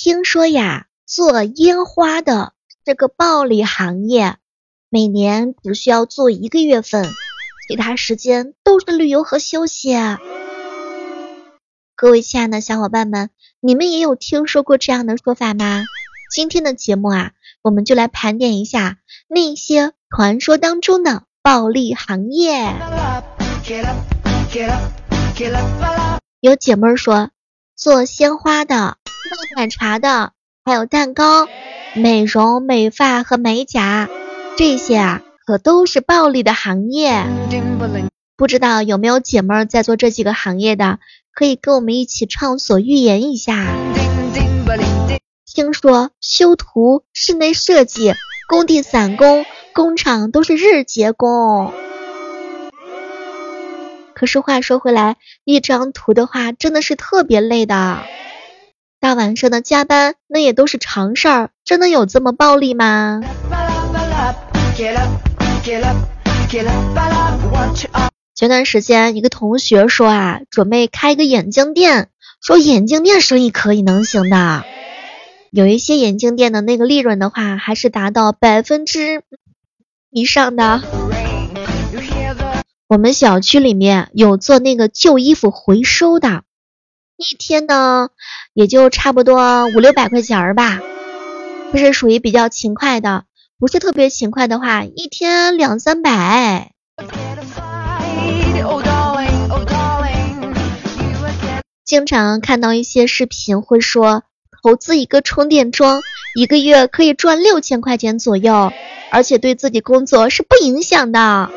听说呀，做烟花的这个暴利行业，每年只需要做一个月份，其他时间都是旅游和休息啊。各位亲爱的小伙伴们，你们也有听说过这样的说法吗？今天的节目啊，我们就来盘点一下那些传说当中的暴利行业。有姐妹说，做鲜花的、奶茶的，还有蛋糕、美容美发和美甲，这些啊，可都是暴利的行业。不知道有没有姐妹在做这几个行业的？可以跟我们一起畅所欲言一下。听说修图、室内设计、工地散工、工厂都是日结工。可是话说回来，一张图的话真的是特别累的，大晚上的加班那也都是常事儿，真的有这么暴力吗？前段时间，一个同学说啊，准备开个眼镜店，说眼镜店生意可以能行的。有一些眼镜店的那个利润的话，还是达到百分之以上的。我们小区里面有做那个旧衣服回收的，一天呢也就差不多五六百块钱儿吧。这是属于比较勤快的，不是特别勤快的话，一天两三百。经常看到一些视频会说，投资一个充电桩，一个月可以赚六千块钱左右，而且对自己工作是不影响的。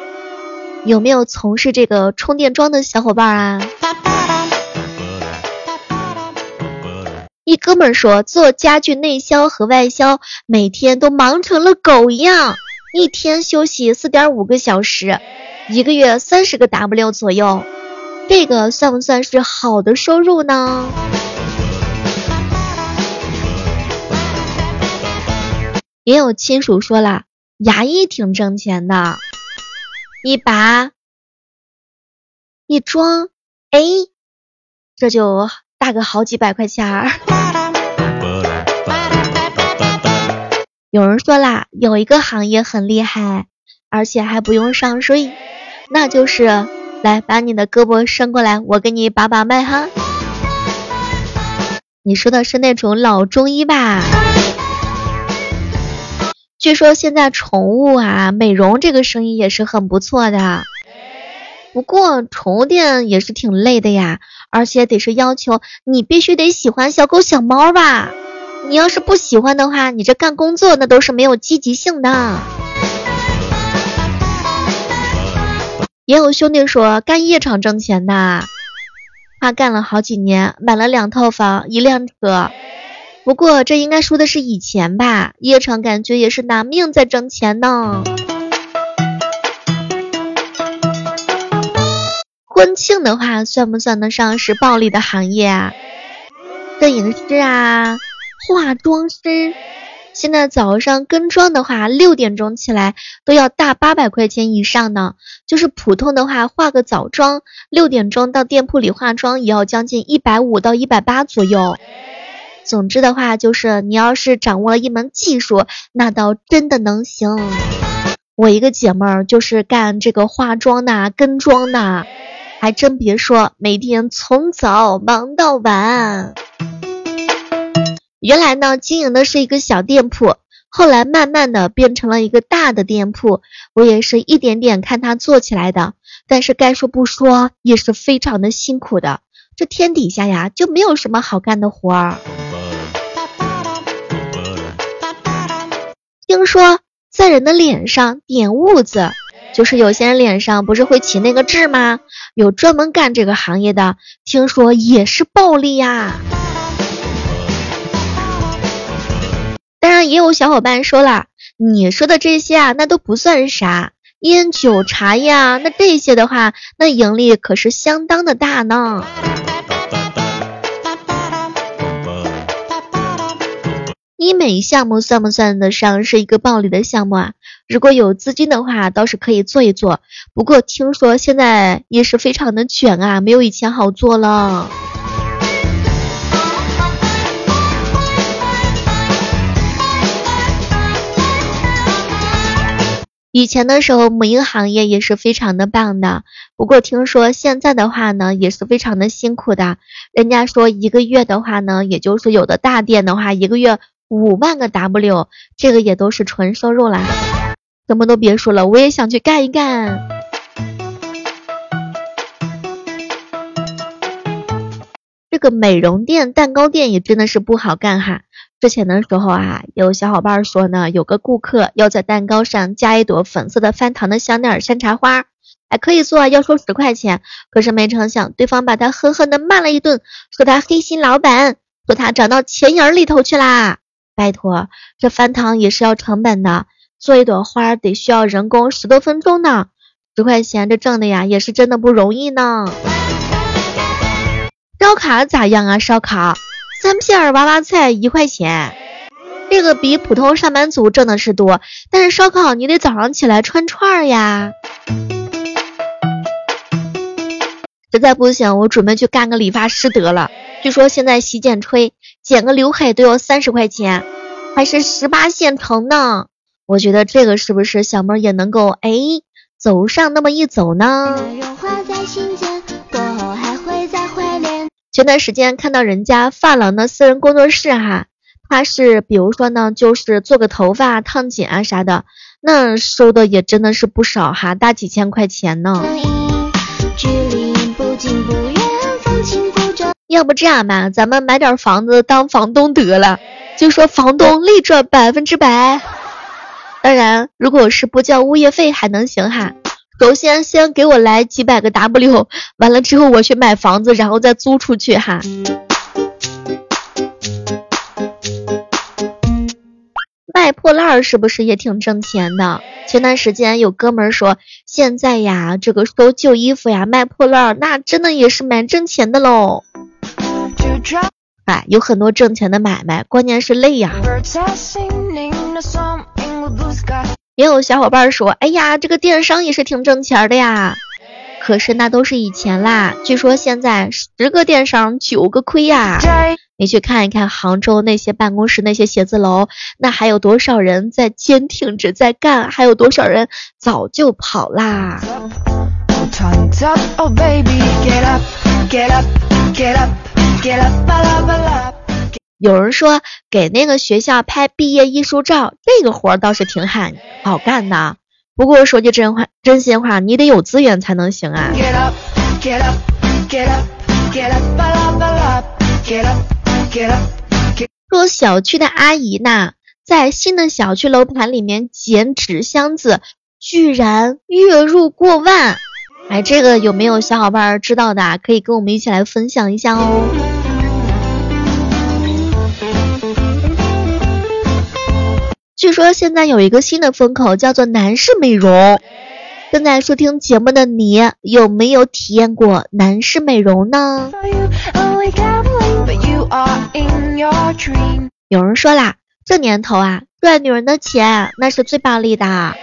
有没有从事这个充电桩的小伙伴啊？一哥们说，做家具内销和外销，每天都忙成了狗一样，一天休息四点五个小时，一个月三十个 W 左右。这个算不算是好的收入呢？也有亲属说了，牙医挺挣钱的，一拔一装，哎，这就大个好几百块钱儿。有人说啦，有一个行业很厉害，而且还不用上税，那就是。来，把你的胳膊伸过来，我给你把把脉哈。你说的是那种老中医吧？据说现在宠物啊，美容这个生意也是很不错的。不过宠物店也是挺累的呀，而且得是要求你必须得喜欢小狗小猫吧？你要是不喜欢的话，你这干工作那都是没有积极性的。也有兄弟说干夜场挣钱的，他干了好几年，买了两套房，一辆车。不过这应该说的是以前吧，夜场感觉也是拿命在挣钱呢。婚庆的话，算不算得上是暴利的行业啊？摄影师啊，化妆师。现在早上跟妆的话，六点钟起来都要大八百块钱以上呢。就是普通的话，化个早妆，六点钟到店铺里化妆也要将近一百五到一百八左右。总之的话，就是你要是掌握了一门技术，那倒真的能行。我一个姐妹儿就是干这个化妆的、跟妆的，还真别说，每天从早忙到晚。原来呢，经营的是一个小店铺，后来慢慢的变成了一个大的店铺。我也是一点点看他做起来的，但是该说不说，也是非常的辛苦的。这天底下呀，就没有什么好干的活儿。听说在人的脸上点痦子，就是有些人脸上不是会起那个痣吗？有专门干这个行业的，听说也是暴利呀。当然，也有小伙伴说了，你说的这些啊，那都不算啥，烟酒茶呀，那这些的话，那盈利可是相当的大呢。医美项目算不算得上是一个暴利的项目啊？如果有资金的话倒是可以做一做。不过听说现在也是非常的卷啊没有以前好做了。以前的时候母婴行业也是非常的棒的。不过听说现在的话呢也是非常的辛苦的。人家说一个月的话呢也就是有的大店的话一个月五万个 W，这个也都是纯收入啦。什么都别说了，我也想去干一干。这个美容店、蛋糕店也真的是不好干哈。之前的时候啊，有小伙伴说呢，有个顾客要在蛋糕上加一朵粉色的翻糖的香奈儿山茶花，还可以做，要收十块钱。可是没成想，对方把他狠狠的骂了一顿，说他黑心老板，说他长到钱眼里头去啦。拜托，这翻糖也是要成本的，做一朵花得需要人工十多分钟呢，十块钱这挣的呀，也是真的不容易呢。烧烤咋样啊？烧烤。三片娃娃菜一块钱，这个比普通上班族挣的是多。但是烧烤你得早上起来串串呀。实在不行，我准备去干个理发师得了。据说现在洗剪吹剪个刘海都要三十块钱，还是十八线程呢。我觉得这个是不是小妹也能够哎走上那么一走呢？前段时间看到人家发廊的私人工作室哈，他是比如说呢，就是做个头发、烫剪啊啥的，那收的也真的是不少哈，大几千块钱呢。要不这样吧，咱们买点房子当房东得了，就说房东立赚百分之百。当然，如果是不交物业费还能行哈。首先，先给我来几百个 W，完了之后我去买房子，然后再租出去哈。卖破烂儿是不是也挺挣钱的？前段时间有哥们说，现在呀，这个收旧衣服呀，卖破烂儿，那真的也是蛮挣钱的喽。哎，有很多挣钱的买卖，关键是累呀。也有小伙伴说，哎呀，这个电商也是挺挣钱的呀。可是那都是以前啦，据说现在十个电商九个亏呀。你去看一看杭州那些办公室那些写字楼，那还有多少人在坚挺着在干，还有多少人早就跑啦。有人说给那个学校拍毕业艺术照，这个活儿倒是挺狠好干的。不过说句真话，真心话，你得有资源才能行啊。说小区的阿姨呢，在新的小区楼盘里面捡纸箱子，居然月入过万。哎，这个有没有小伙伴知道的？可以跟我们一起来分享一下哦。据说现在有一个新的风口，叫做男士美容。正在收听节目的你，有没有体验过男士美容呢？有人说啦，这年头啊，赚女人的钱那是最暴利的。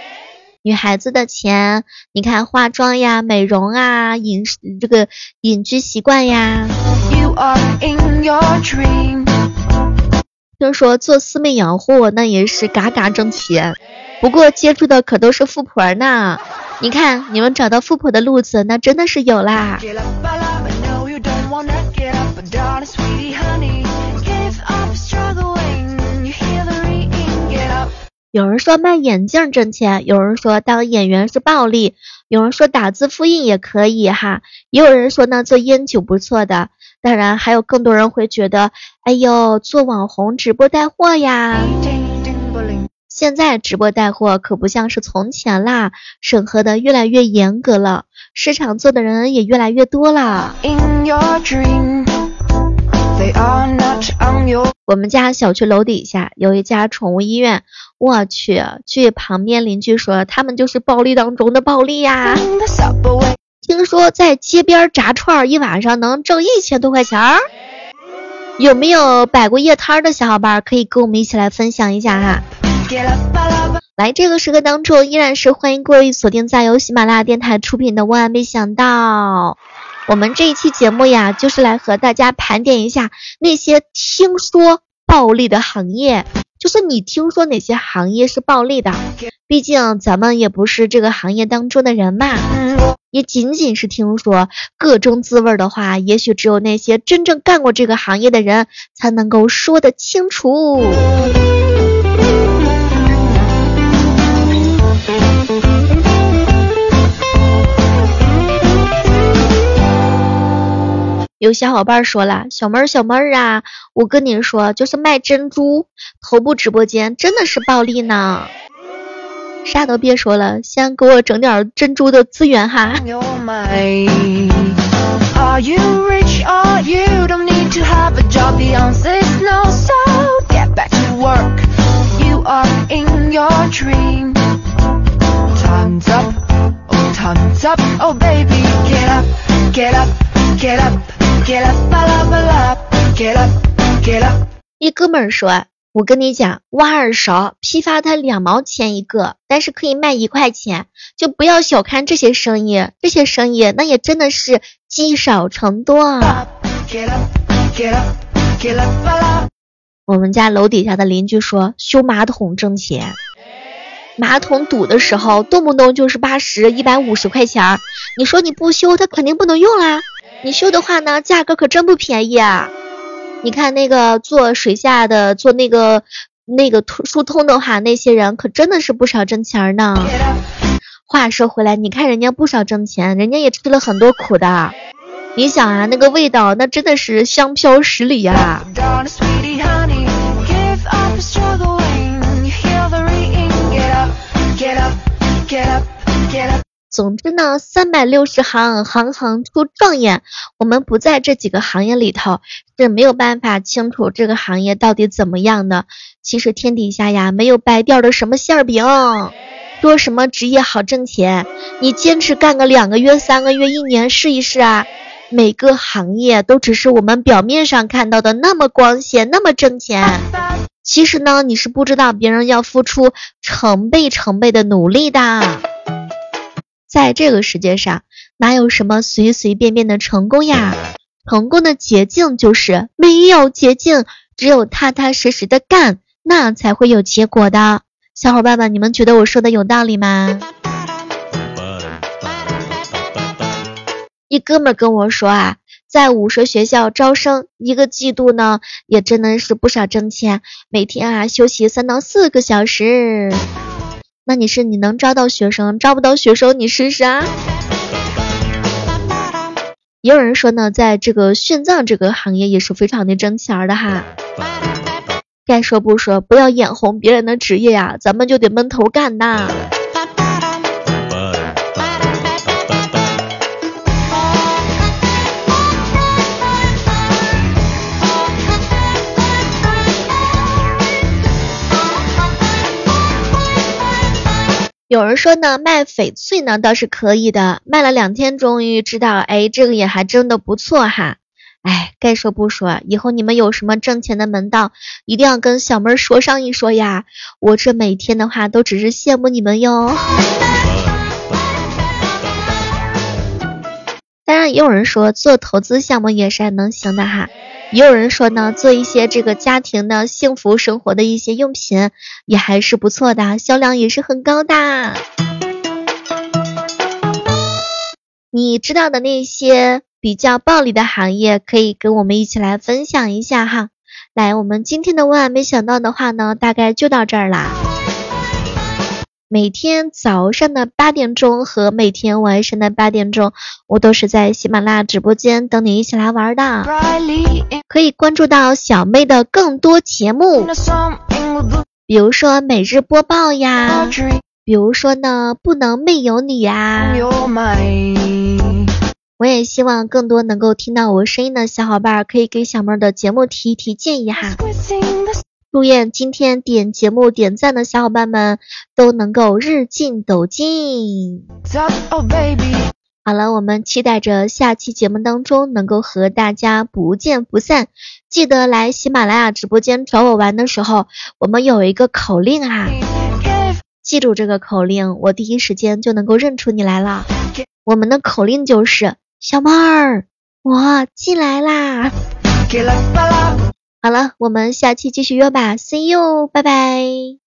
女孩子的钱，你看化妆呀、美容啊、饮食这个隐居习惯呀。听说做私密养护那也是嘎嘎挣钱，不过接触的可都是富婆呢。你看你们找到富婆的路子那真的是有啦。有人说卖眼镜挣钱，有人说当演员是暴利，有人说打字复印也可以哈，也有人说呢做烟酒不错的。当然，还有更多人会觉得，哎呦，做网红直播带货呀！现在直播带货可不像是从前啦，审核的越来越严格了，市场做的人也越来越多了。我们家小区楼底下有一家宠物医院，我去，据旁边邻居说，他们就是暴力当中的暴力呀。听说在街边炸串一晚上能挣一千多块钱儿，有没有摆过夜摊的小伙伴可以跟我们一起来分享一下哈？来，这个时刻当中依然是欢迎各位锁定在由喜马拉雅电台出品的《万万没想到》，我们这一期节目呀，就是来和大家盘点一下那些听说暴利的行业。就是你听说哪些行业是暴利的？毕竟咱们也不是这个行业当中的人嘛，也仅仅是听说各种滋味的话，也许只有那些真正干过这个行业的人才能够说得清楚。有小伙伴说了，小妹儿小妹儿啊，我跟你说，就是卖珍珠，头部直播间真的是暴利呢。啥都别说了，先给我整点珍珠的资源哈。一哥们儿说：“我跟你讲，挖耳勺批发它两毛钱一个，但是可以卖一块钱，就不要小看这些生意，这些生意那也真的是积少成多啊。”我们家楼底下的邻居说：“修马桶挣钱，马桶堵的时候动不动就是八十、一百五十块钱，你说你不修，它肯定不能用啦。”你修的话呢，价格可真不便宜啊！你看那个做水下的，做那个那个疏通的话，那些人可真的是不少挣钱呢。话说回来，你看人家不少挣钱，人家也吃了很多苦的。你想啊，那个味道，那真的是香飘十里呀。总之呢，三百六十行，行行出状元。我们不在这几个行业里头，是没有办法清楚这个行业到底怎么样的。其实天底下呀，没有白掉的什么馅饼，说什么职业好挣钱，你坚持干个两个月、三个月、一年试一试啊。每个行业都只是我们表面上看到的那么光鲜，那么挣钱。其实呢，你是不知道别人要付出成倍成倍的努力的。在这个世界上，哪有什么随随便便的成功呀？成功的捷径就是没有捷径，只有踏踏实实的干，那才会有结果的。小伙伴们，你们觉得我说的有道理吗？一哥们跟我说啊，在武术学校招生，一个季度呢，也真的是不少挣钱，每天啊休息三到四个小时。那你是你能招到学生，招不到学生你试试啊？也有人说呢，在这个殉葬这个行业也是非常的挣钱的哈。该说不说，不要眼红别人的职业呀，咱们就得闷头干呐。有人说呢，卖翡翠呢倒是可以的，卖了两天，终于知道，哎，这个也还真的不错哈。哎，该说不说，以后你们有什么挣钱的门道，一定要跟小妹儿说上一说呀。我这每天的话都只是羡慕你们哟。也有人说做投资项目也是还能行的哈。也有人说呢，做一些这个家庭的幸福生活的一些用品也还是不错的，销量也是很高的。你知道的那些比较暴利的行业，可以跟我们一起来分享一下哈。来，我们今天的万万没想到的话呢，大概就到这儿啦。每天早上的八点钟和每天晚上的八点钟，我都是在喜马拉雅直播间等你一起来玩的。可以关注到小妹的更多节目，比如说每日播报呀，比如说呢不能没有你呀。我也希望更多能够听到我声音的小伙伴可以给小妹的节目提一提建议哈。祝愿今天点节目点赞的小伙伴们都能够日进斗金。好了，我们期待着下期节目当中能够和大家不见不散。记得来喜马拉雅直播间找我玩的时候，我们有一个口令啊，记住这个口令，我第一时间就能够认出你来了。我们的口令就是小妹儿，我进来啦。好了，我们下期继续约吧，See you，拜拜。